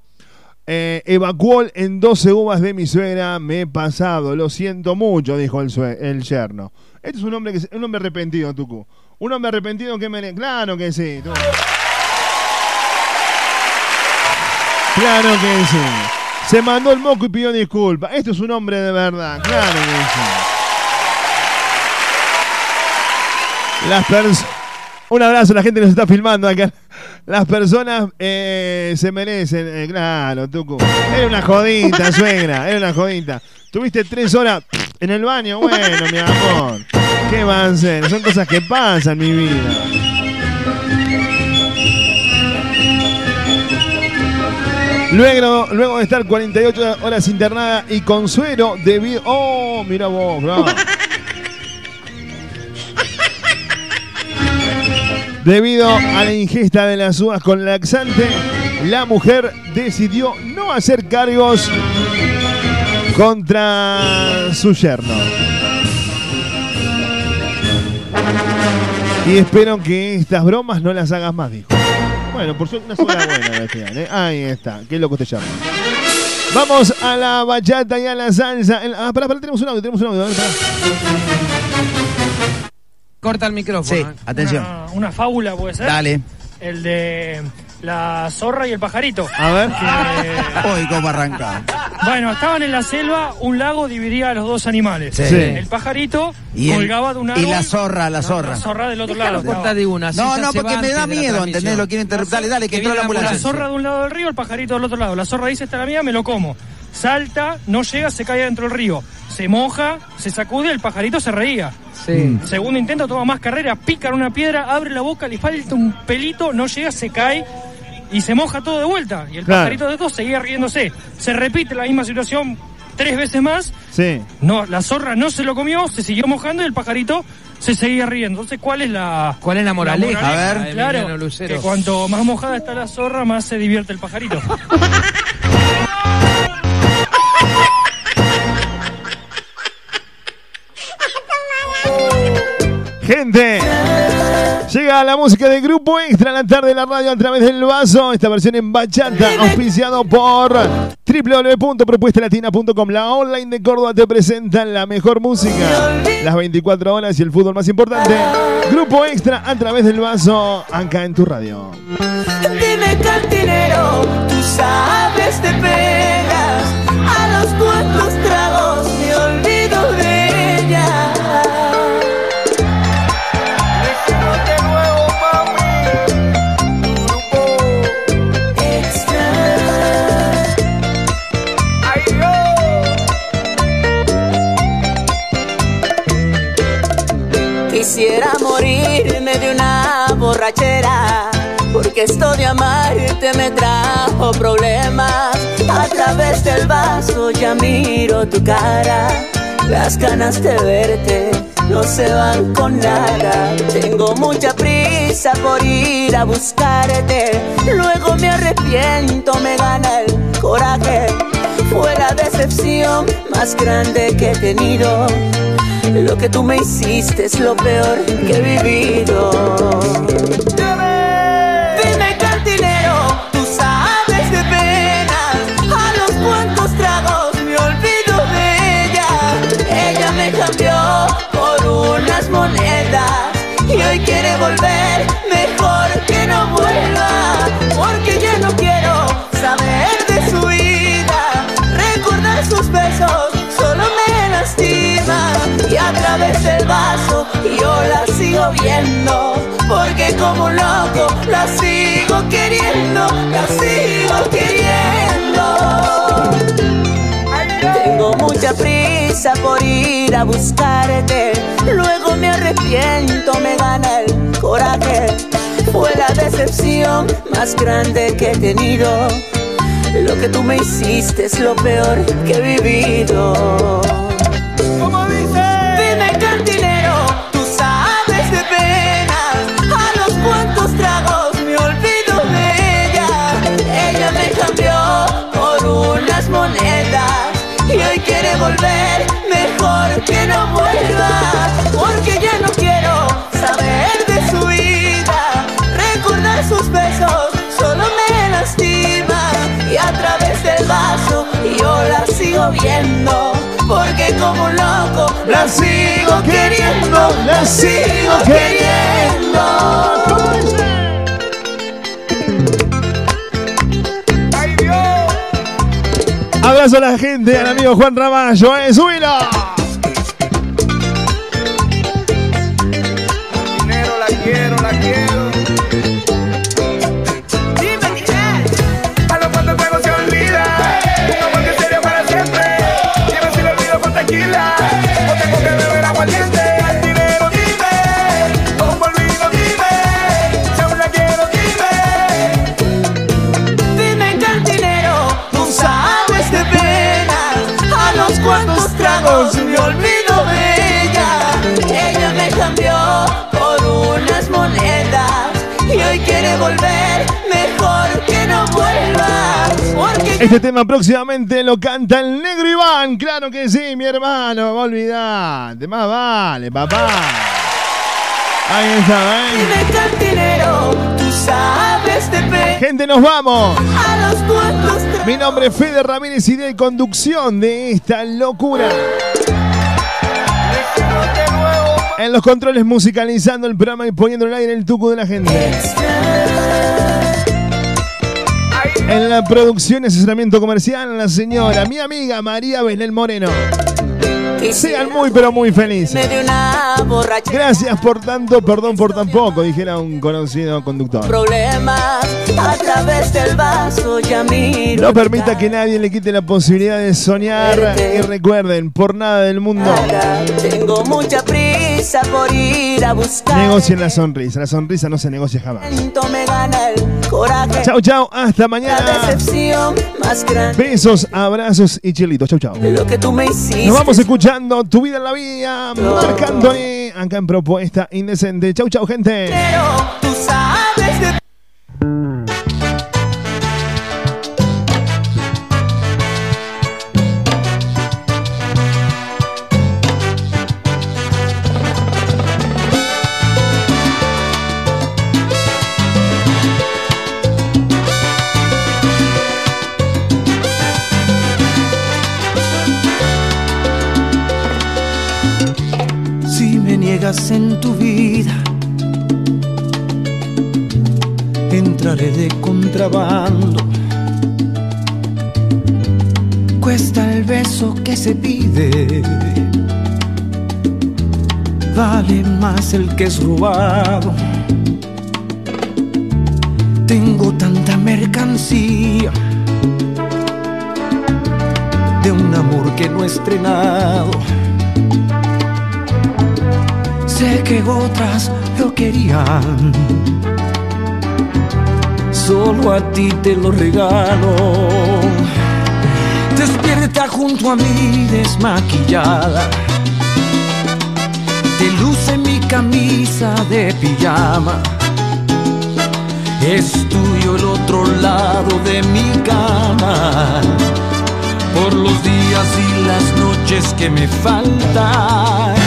eh, evacuol en 12 uvas de mi suegra, me he pasado, lo siento mucho, dijo el, el yerno. Este es un hombre, que, un hombre arrepentido, Tucu. Un hombre arrepentido que mere... Claro que sí. Tucu. Claro que sí. Se mandó el moco y pidió disculpas. Esto es un hombre de verdad. Claro que sí. Las personas... Un abrazo, la gente nos está filmando acá. Las personas eh, se merecen, eh, claro, Tucu. Era una jodita, suegra, era una jodita. Tuviste tres horas en el baño, bueno, mi amor. ¿Qué va a hacer? Son cosas que pasan, mi vida. Luego, luego de estar 48 horas internada y con suero debido... Oh, mira vos, claro. Debido a la ingesta de las uvas con laxante, la mujer decidió no hacer cargos contra su yerno. Y espero que estas bromas no las hagas más, dijo. Bueno, por suerte una sola buena decían, ¿eh? Ahí está, qué loco te llama. Vamos a la bachata y a la salsa. Ah, pará, pará, tenemos un audio, tenemos un audio.
Corta el micrófono.
Sí, atención.
Una, una fábula puede ser.
Dale.
El de la zorra y el pajarito.
A ver.
Hoy, ¿cómo arranca?
Bueno, estaban en la selva, un lago dividía a los dos animales.
Sí. Sí.
El pajarito
Y, el-
colgaba de un árbol.
y la zorra, la
No,
zorra.
La zorra del otro
Déjalo
lado.
cortar de una,
No, no, porque me da
la
miedo. ¿entendés? Lo quiero interrumpir. Dale, dale, que entró la
La
ambulancia.
zorra de un lado del río, el pajarito del otro lado. La zorra dice, esta es la mía, me lo como. Salta, no llega, se cae dentro del río. Se moja, se sacude, el pajarito se reía.
Sí.
Segundo intento, toma más carrera, pica en una piedra, abre la boca, le falta un pelito, no llega, se cae y se moja todo de vuelta. Y el
Claro.
pajarito de dos seguía riéndose. Se repite la misma situación tres veces más.
Sí.
No, la zorra no se lo comió, se siguió mojando y el pajarito se seguía riendo. Entonces, ¿cuál es la,
¿Cuál es la moraleja?
A
A
ver, claro, que cuanto más mojada está la zorra, más se divierte el pajarito.
Gente, llega la música del grupo Extra en la tarde de la radio a través del vaso. Esta versión en bachata, auspiciado por www.propuestalatina.com. La online de Córdoba te presenta la mejor música, las 24 horas y el fútbol más importante. Grupo Extra a través del vaso, acá en tu radio.
Dime cantinero, tú sabes de De una borrachera
Porque esto de amarte me trajo problemas. A través del vaso ya miro tu cara. Las ganas de verte no se van con nada. Tengo mucha prisa por ir a buscarte. Luego me arrepiento, me gana el coraje. Fue la decepción más grande que he tenido. Lo que tú me hiciste es lo peor que he vivido. Dime cantinero, tú sabes de penas. A los cuantos tragos me olvido de ella. Ella me cambió por unas monedas y hoy quiere volver. A través del vaso yo la sigo viendo. Porque como un loco la sigo queriendo, la sigo queriendo. Tengo mucha prisa por ir a buscarte. Luego me arrepiento, me gana el coraje. Fue la decepción más grande que he tenido. Lo que tú me hiciste es lo peor que he vivido. Volver. Mejor que no vuelva, porque ya no quiero saber de su vida. Recordar sus besos solo me lastima y a través del vaso yo la sigo viendo. Porque como un loco la sigo queriendo, la sigo queriendo.
Abrazo a la gente, al amigo Juan Ramallo, ¿eh? ¡Súbilo! Este tema próximamente lo canta el negro Iván. Claro que sí, mi hermano. No olvidate. Más vale, papá. Ahí está, ¿eh?
Dime cantinero, tú sabes de penas
Gente, nos vamos.
A los tragos
Mi nombre es Fede Ramírez y de conducción de esta locura. En los controles musicalizando el programa y poniendo el aire en el tuco de la gente. En la producción y asesoramiento comercial, la señora, mi amiga María Belén Moreno. Sean muy pero muy felices. Gracias por tanto, perdón por tan poco, dijera un conocido conductor.
A través del vaso
No permita que nadie le quite la posibilidad de soñar y recuerden, por nada del mundo,
Tengo mucha prisa por ir a buscar
negocien la sonrisa. La sonrisa no se negocia jamás.
Me gana el coraje
Chau, chau, hasta
La
mañana.
decepción más grande
Besos, abrazos y chilitos. Chau, chau.
Lo que tú me hiciste
Nos vamos escuchando Tu vida en la vía, marcándole acá en Propuesta Indecente. Chau, chau, gente.
Tú sabes
que es robado. Tengo tanta mercancía de un amor que no he estrenado. Sé que otras lo querían, solo a ti te lo regalo. Despierta junto a mí desmaquillada. Te luce mi camisa de pijama. Es tuyo el otro lado de mi cama. Por los días y las noches que me faltan.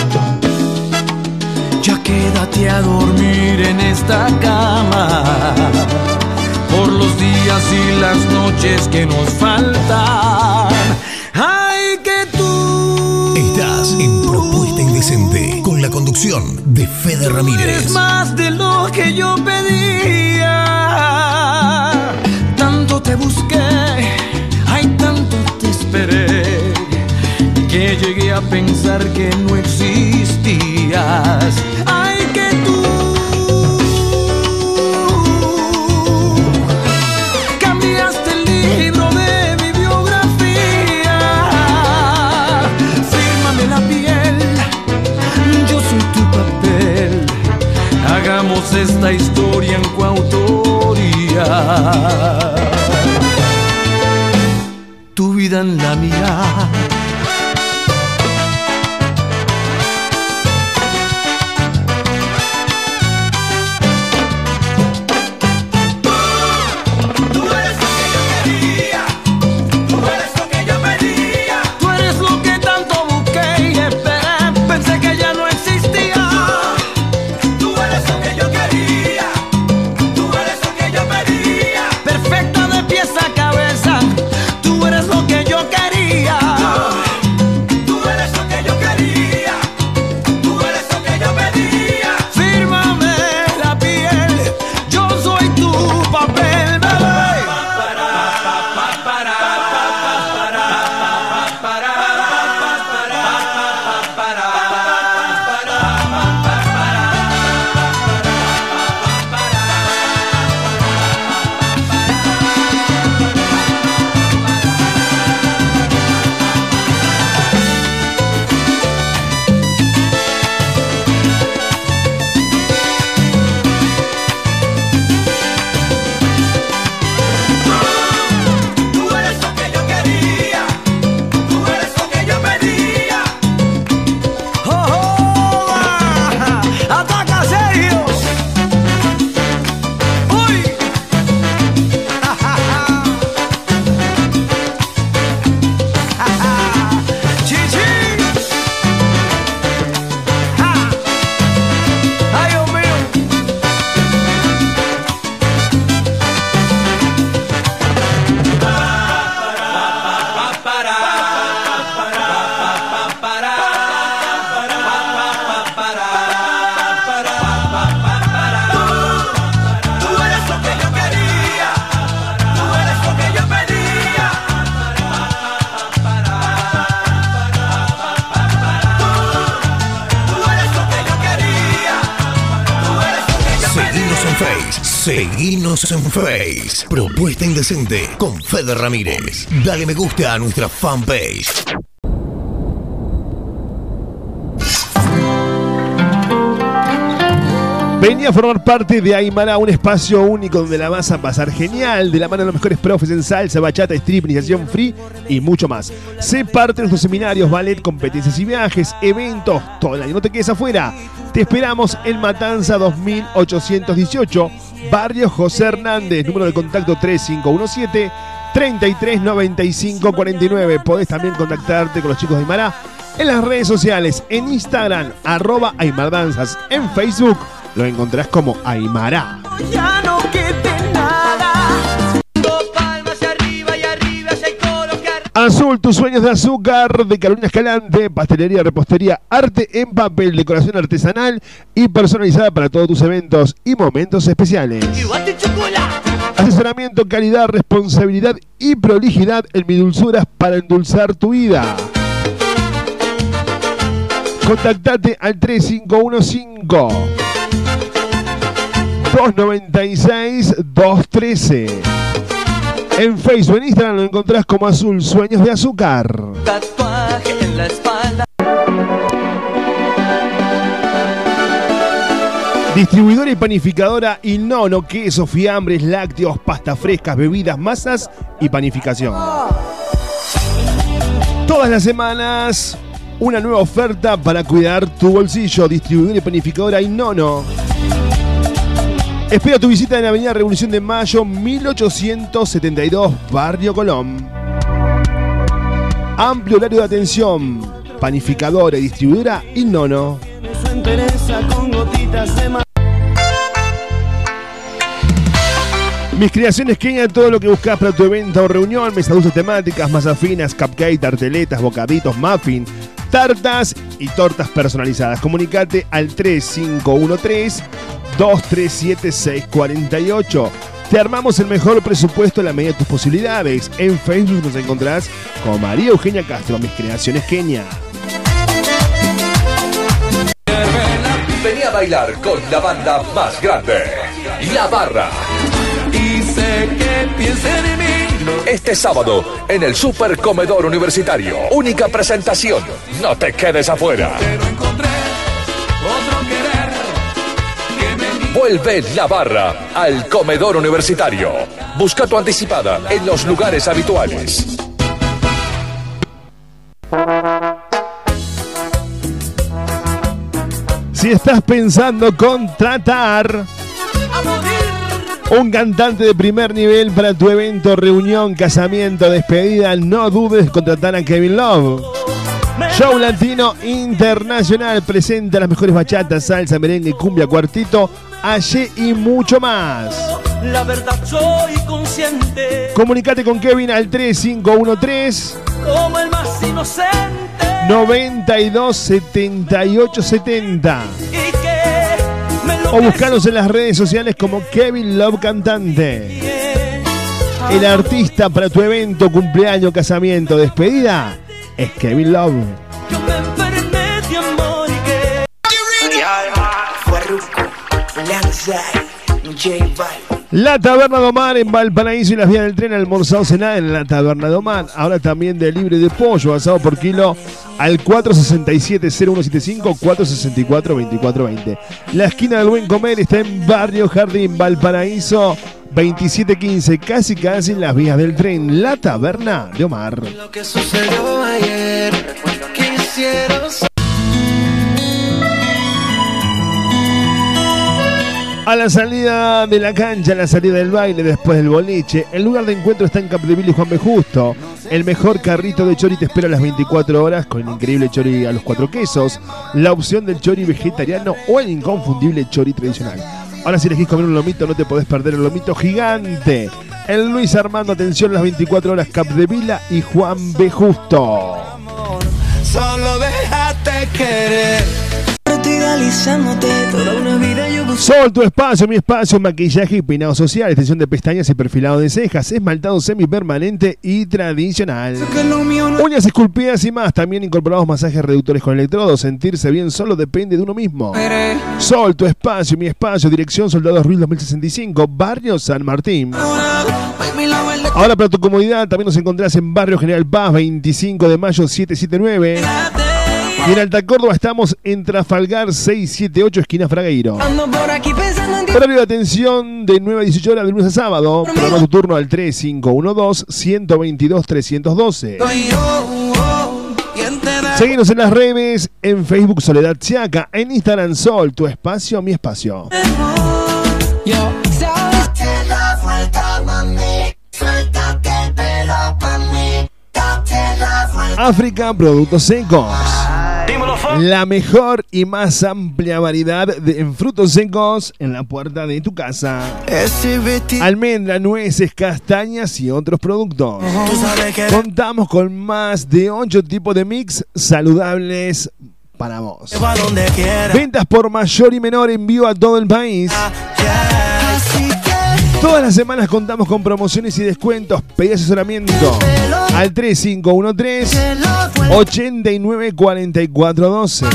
Quédate a dormir en esta cama por los días y las noches que nos faltan. Ay, que tú
Estás en Propuesta Indecente con la conducción de Fede
eres
Ramírez.
más de lo que yo pedía. Tanto te busqué, ay, tanto te esperé, que llegué a pensar que no existías. Esta historia en coautoría. Tu vida en la mía.
Seguinos en Face. Propuesta Indecente con Fede Ramírez. Dale me gusta a nuestra fanpage.
Venía a formar parte de Aymara, un espacio único donde la vas a pasar genial, de la mano de los mejores profes en salsa, bachata, strip, iniciación free y mucho más. Sé parte de nuestros seminarios, ballet, competencias y viajes, eventos, todo el año. No te quedes afuera. Te esperamos en Matanza 2818, Barrio José Hernández, número de contacto 3517 339549. Podés también contactarte con los chicos de Aymara en las redes sociales, en Instagram, arroba Aymardanzas, en Facebook lo encontrás como Aymara.
Ya no quede nada. Dos palmas arriba y arriba.
Azul, tus sueños de azúcar de Carolina Escalante, pastelería, repostería, arte en papel, decoración artesanal y personalizada para todos tus eventos y momentos especiales. Asesoramiento, calidad, responsabilidad y prolijidad en mi dulzuras para endulzar tu vida. Contactate al 3515 296 213. En Facebook, en Instagram lo encontrás como Azul Sueños de Azúcar.
Tatuaje en la espalda.
Distribuidora y panificadora Inono, queso, fiambres, lácteos, pastas frescas, bebidas, masas y panificación. Todas las semanas, una nueva oferta para cuidar tu bolsillo. Distribuidora y panificadora Inono. Espera tu visita en Avenida Revolución de Mayo, 1872, Barrio Colón. Amplio horario de atención. Panificadora y distribuidora
de ma-
Mis creaciones Kenia, todo lo que buscas para tu evento o reunión, mesas dulces temáticas, masas finas, cupcake, tarteletas, bocaditos, muffin, tartas y tortas personalizadas. Comunicate al 3513 237 648. Te armamos el mejor presupuesto a la medida de tus posibilidades. En Facebook nos encontrás como María Eugenia Castro, Mis Creaciones Kenia.
Vení a bailar con la banda más grande, La Barra.
Y sé que piensen en mí.
Este sábado en el Super Comedor Universitario. Única presentación. No te quedes afuera. Vuelve La Barra al Comedor Universitario. Busca tu anticipada en los lugares habituales.
Si estás pensando contratar un cantante de primer nivel para tu evento, reunión, casamiento, despedida, no dudes contratar a Kevin Love. Show Latino Internacional presenta las mejores bachatas, salsa, merengue, cumbia, cuartito, allí y mucho más.
La verdad soy consciente.
Comunicate con Kevin al 3513
Como el más inocente.
92 78 70
Y
o buscanos en las redes sociales como Kevin Love Cantante. El artista para tu evento, cumpleaños, casamiento, despedida es Kevin Love. La Taberna de Omar en Valparaíso y las vías del tren almorzado cenar en la Taberna de Omar. Ahora también de libre de pollo asado por kilo al 467-0175, 464-2420. La esquina del buen comer está en Barrio Jardín, Valparaíso 2715, casi casi en las vías del tren. La Taberna de Omar.
Lo que sucedió ayer. Quisiera
A la salida de la cancha, a la salida del baile, después del boliche, el lugar de encuentro está en Capdeville y Juan B. Justo. El mejor carrito de chori te espera a las 24 horas con el increíble chori a los cuatro quesos, la opción del chori vegetariano o el inconfundible chori tradicional. Ahora si elegís comer un lomito no te podés perder el lomito gigante. El Luis Armando, atención, las 24 horas Capdevila y Juan B. Justo.
Solo déjate querer.
Analizándote toda una vida yo busco.
Sol, tu espacio, mi espacio, maquillaje y peinado social, extensión de pestañas y perfilado de cejas, esmaltado semipermanente y tradicional. Uñas esculpidas y más, también incorporamos masajes reductores con electrodos. Sentirse bien solo depende de uno mismo. Sol, tu espacio, mi espacio, dirección Soldados Ruiz 2065, Barrio San Martín. Ahora para tu comodidad también nos encontrás en Barrio General Paz, 25 de mayo 779. Y en Alta Córdoba estamos en Trafalgar 678, esquina Fragueiro. Horario de atención de 9 a 18 horas de lunes a sábado. Programa tu turno al 3512-122-312.
Soy yo, oh, ¿quién te da?
Seguimos en las redes, en Facebook Soledad Chiaca, en Instagram Sol, tu espacio, mi espacio. África Productos Secos. La mejor y más amplia variedad de, en frutos secos en la puerta de tu casa. Almendra, nueces, castañas y otros productos. Contamos con más de 8 tipos de mix saludables para vos. Ventas por mayor y menor envío a todo el país. Todas las semanas contamos con promociones y descuentos. Pedí asesoramiento al 3513 894412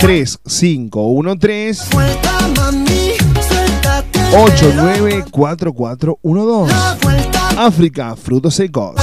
3513
vuelta, mami. Suéltate el pelo.
894412 África, frutos secos.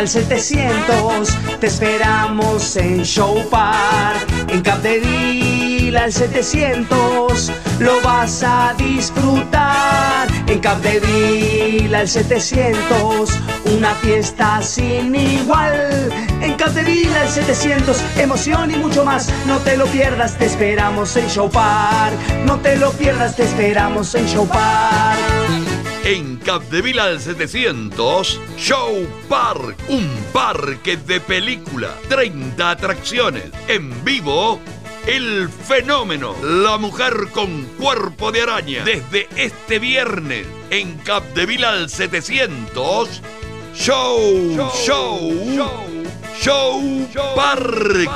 Al 700 te esperamos en Show Park. En Capdeville al 700 lo vas a disfrutar. En Capdeville al 700 una fiesta sin igual. En Capdeville al 700 emoción y mucho más. No te lo pierdas, te esperamos en Show Park. No te lo pierdas, te esperamos en Show Park.
En Capdevila al 700, Show Park, un parque de película, 30 atracciones, en vivo, el fenómeno, la mujer con cuerpo de araña, desde este viernes, en Capdevila al 700, Show, Show, Show, Park.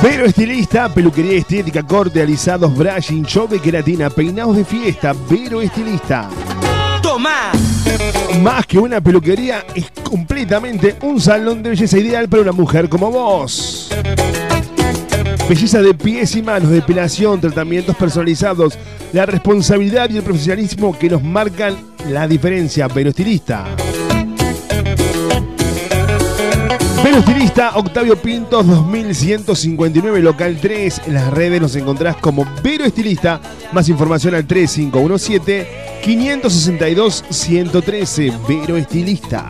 Vero Estilista, peluquería estética, corte, alisados, brushing, show de queratina, peinados de fiesta. Vero Estilista.
Toma.
Más que una peluquería, es completamente un salón de belleza ideal para una mujer como vos. Belleza de pies y manos, depilación, tratamientos personalizados, la responsabilidad y el profesionalismo que nos marcan la diferencia. Vero Estilista. Vero Estilista, Octavio Pintos 2159, local 3. En las redes nos encontrás como Vero Estilista. Más información al 3517 562 113. Vero Estilista.